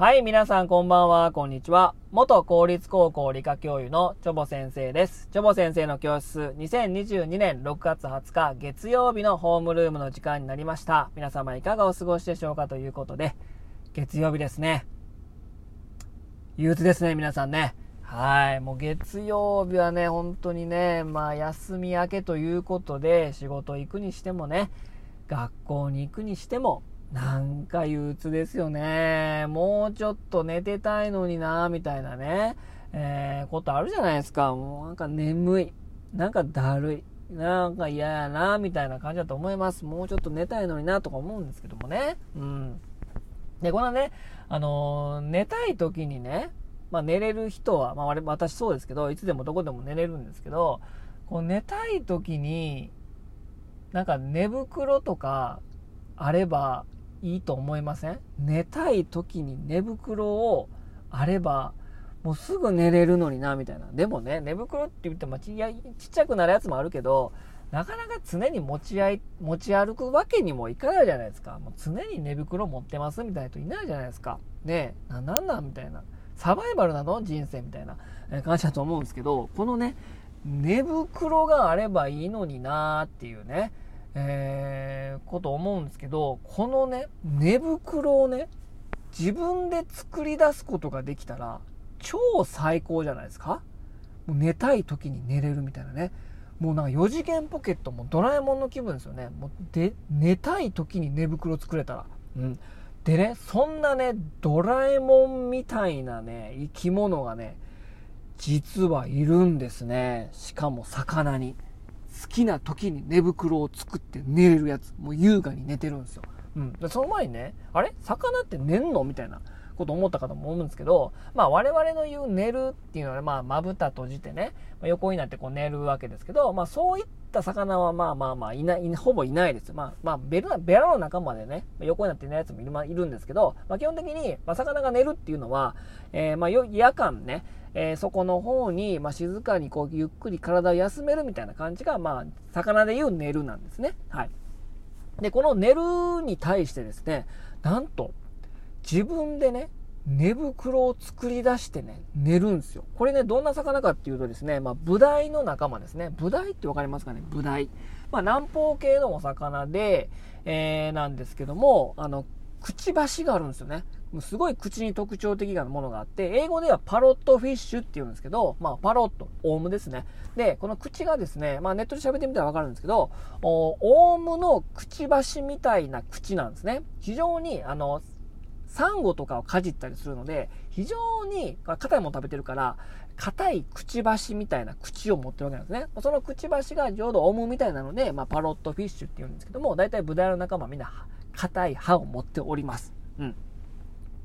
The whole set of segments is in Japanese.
はい、皆さんこんばんは、こんにちは。元公立高校理科教諭のチョボ先生です。チョボ先生の教室、2022年6月20日月曜日のホームルームの時間になりました。皆様いかがお過ごしでしょうかということで、月曜日ですね。憂鬱ですね、皆さんね。はい。もう月曜日はね、本当にね、まあ休み明けということで、仕事行くにしてもね、学校に行くにしても、なんか憂鬱ですよね。もうちょっと寝てたいのにな、みたいなね、えー、ことあるじゃないですか。もうなんか眠い。なんかだるい。なんか嫌やな、みたいな感じだと思います。もうちょっと寝たいのにな、とか思うんですけどもね。うん。で、このね、あのー、寝たい時にね、まあ寝れる人は、まあ私そうですけど、いつでもどこでも寝れるんですけど、こう寝たい時に、なんか寝袋とかあればいいと思いません？寝たい時に寝袋をあれば、もうすぐ寝れるのにな、みたいな。でもね、寝袋って言ってもちちっちゃくなるやつもあるけど、なかなか常に持ち合い、持ち歩くわけにもいかないじゃないですか。もう常に寝袋持ってますみたいな人いないじゃないですか。ねえ、な、なんなんみたいな。サバイバルなの？人生みたいな感じだと思うんですけど、このね、寝袋があればいいのになーっていうね、えー、こと思うんですけど、このね、寝袋をね、自分で作り出すことができたら、超最高じゃないですか？もう寝たい時に寝れるみたいなね。もうなんか4次元ポケットもドラえもんの気分ですよね。もうで、寝たい時に寝袋作れたら。うん。でね、そんなね、ドラえもんみたいなね、生き物がね、実はいるんですね。しかも魚に。好きな時に寝袋を作って寝れるやつ。もう優雅に寝てるんですよ。うん。で、その前にね、あれ？魚って寝んの？みたいなこと思った方も思うんですけど、まあ我々の言う寝るっていうのは、まあまぶた閉じてね、ま横になってこう寝るわけですけど、まあそういった魚はまあまあまあいない、ほぼいないです。まあまあベルベラの仲間でね、横になって寝るやつもいる,、ま、いるんですけど、まあ基本的に、まあ、魚が寝るっていうのは、えー、まあ夜間ね、えー、そこの方に、まあ、静かにこうゆっくり体を休めるみたいな感じが、まあ、魚でいう寝るなんですね。はい。で、この寝るに対してですね、なんと、自分でね、寝袋を作り出してね、寝るんですよ。これね、どんな魚かっていうとですね、まあ、ブダイの仲間ですね。ブダイってわかりますかね？ブダイ。まあ、南方系のお魚で、えー、なんですけども、あの、くちばしがあるんですよね。すごい口に特徴的なものがあって、英語ではパロットフィッシュって言うんですけど、まあ、パロット、オウムですね。で、この口がですね、まあ、ネットで喋ってみたらわかるんですけど、オウムのくちばしみたいな口なんですね。非常に、あの、サンゴとかをかじったりするので、非常に硬いもの食べてるから、硬いくちばしみたいな口を持ってるわけなんですね。そのくちばしがちょうどオムみたいなので、まあ、パロットフィッシュって言うんですけども、大体ブダイの仲間はみんな硬い歯を持っております。うん。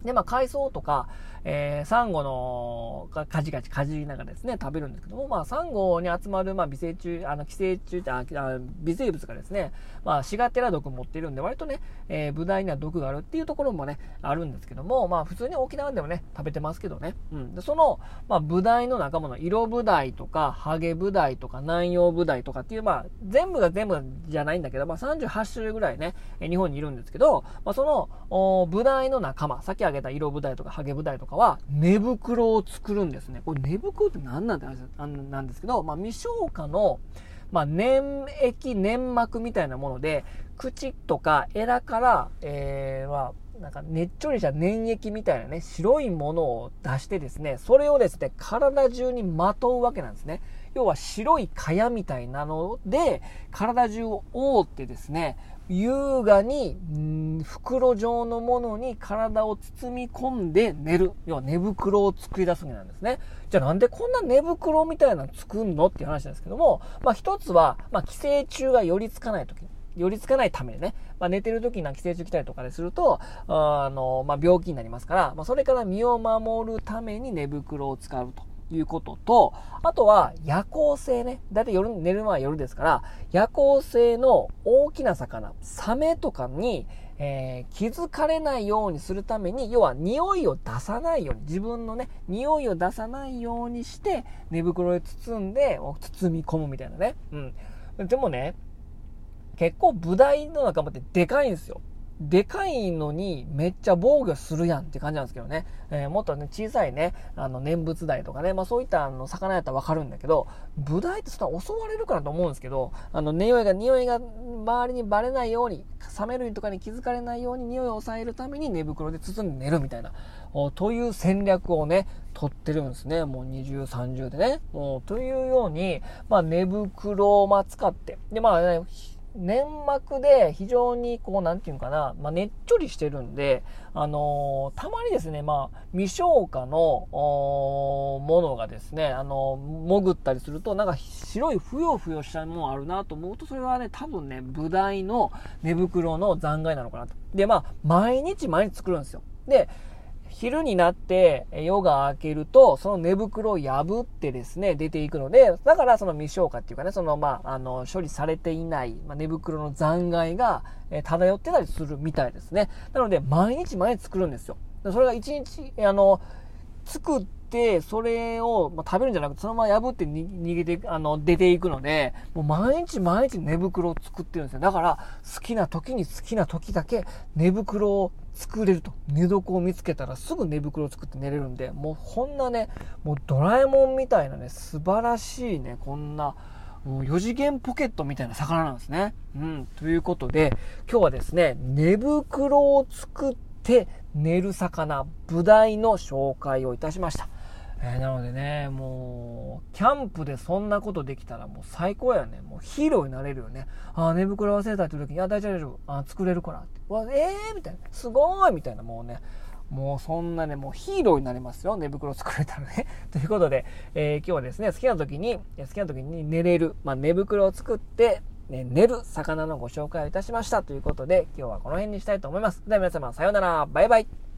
で、まあ、海藻とか、えー、サンゴの、かじかじかじりながらですね、食べるんですけども、まあ、サンゴに集まる、まあ、微生虫、あの、寄生虫ああ、微生物がですね、まあ、シガテラ毒持ってるんで、割とね、えー、ブダイには毒があるっていうところもね、あるんですけども、まあ、普通に沖縄でもね、食べてますけどね。うん。で、その、まあ、ブダイの仲間の色ブダイとか、ハゲブダイとか、南洋ブダイとかっていう、まあ、全部が全部じゃないんだけど、まあ、38種類ぐらいね、日本にいるんですけど、まあ、その、おブダイの仲間、さっき挙げた色ブダイとか、ハゲブダイとかは、寝袋を作るんですね。これ寝袋って何なんて話なんですけど、まあ、未消化の、まあ、粘液、粘膜みたいなもので、口とかエラから、えー、まあ、なんかねっちょりした粘液みたいなね、白いものを出してですね、それをですね、体中にまとうわけなんですね。要は白い蚊帳みたいなので、体中を覆ってですね、優雅に、ん袋状のものに体を包み込んで寝る。要は寝袋を作り出すわけなんですね。じゃあなんでこんな寝袋みたいなの作んのっていう話なんですけども、まあ一つは、まあ寄生虫が寄りつかないとき。寄りつかないためにね、まあ、寝てる時に寄生虫来たりとかですると、あの、まあ、病気になりますから、まあ、それから身を守るために寝袋を使うと。いうことと、あとは夜行性ね。だいたい夜、寝る前は夜ですから、夜行性の大きな魚、サメとかに、えー、気づかれないようにするために、要は匂いを出さないように、自分のね、匂いを出さないようにして、寝袋で包んで、包み込むみたいなね。うん。でもね、結構ブダイの仲間ってでかいんですよ。でかいのにめっちゃ防御するやんって感じなんですけどね。えー、もっとね、小さいね、あの、念仏台とかね、まあそういったあの魚やったらわかるんだけど、ブダイってそんな襲われるからと思うんですけど、あの、匂いが、匂いが周りにバレないように、サメ類とかに気づかれないように匂いを抑えるために寝袋で包んで寝るみたいな、という戦略をね、取ってるんですね。もう20、30でね。もうというように、まあ寝袋をまあ使って、でまあ、ね、粘膜で非常にこう、なんていうかな、まあ、ねっちょりしてるんで、あのー、たまにですね、まあ、未消化の、ものがですね、あのー、潜ったりすると、なんか白いふよふよしたものあるなと思うと、それはね、多分ね、ブダイの寝袋の残骸なのかなと。で、まあ、毎日毎日作るんですよ。で、昼になって夜が明けると、その寝袋を破ってですね、出ていくので、だからその未消化っていうかね、そのまあ、あの、処理されていない、まあ、寝袋の残骸が、漂ってたりするみたいですね。なので、毎日毎日作るんですよ。それが一日、あの、作って、それを、まあ、食べるんじゃなくて、そのまま破って逃げて、あの、出ていくので、もう毎日毎日寝袋を作ってるんですよ。だから、好きな時に好きな時だけ寝袋を作れると。寝床を見つけたらすぐ寝袋を作って寝れるんで、もうこんなね、もうドラえもんみたいなね、素晴らしいね、こんな、もう4次元ポケットみたいな魚なんですね。うん。ということで、今日はですね、寝袋を作って寝る魚、ブダイの紹介をいたしました。えー、なのでね、もう、キャンプでそんなことできたらもう最高やね。もうヒーローになれるよね。あ、寝袋忘れたって時に、いや、大丈夫、大丈夫。あ、作れるから。って。わ、えーみたいな。すごいみたいな、もうね。もうそんなね、もうヒーローになれますよ。寝袋作れたらね。ということで、えー、今日はですね、好きな時に、好きな時に寝れる、まあ、寝袋を作って、ね、寝る魚のご紹介をいたしました。ということで、今日はこの辺にしたいと思います。では皆様、さようなら。バイバイ。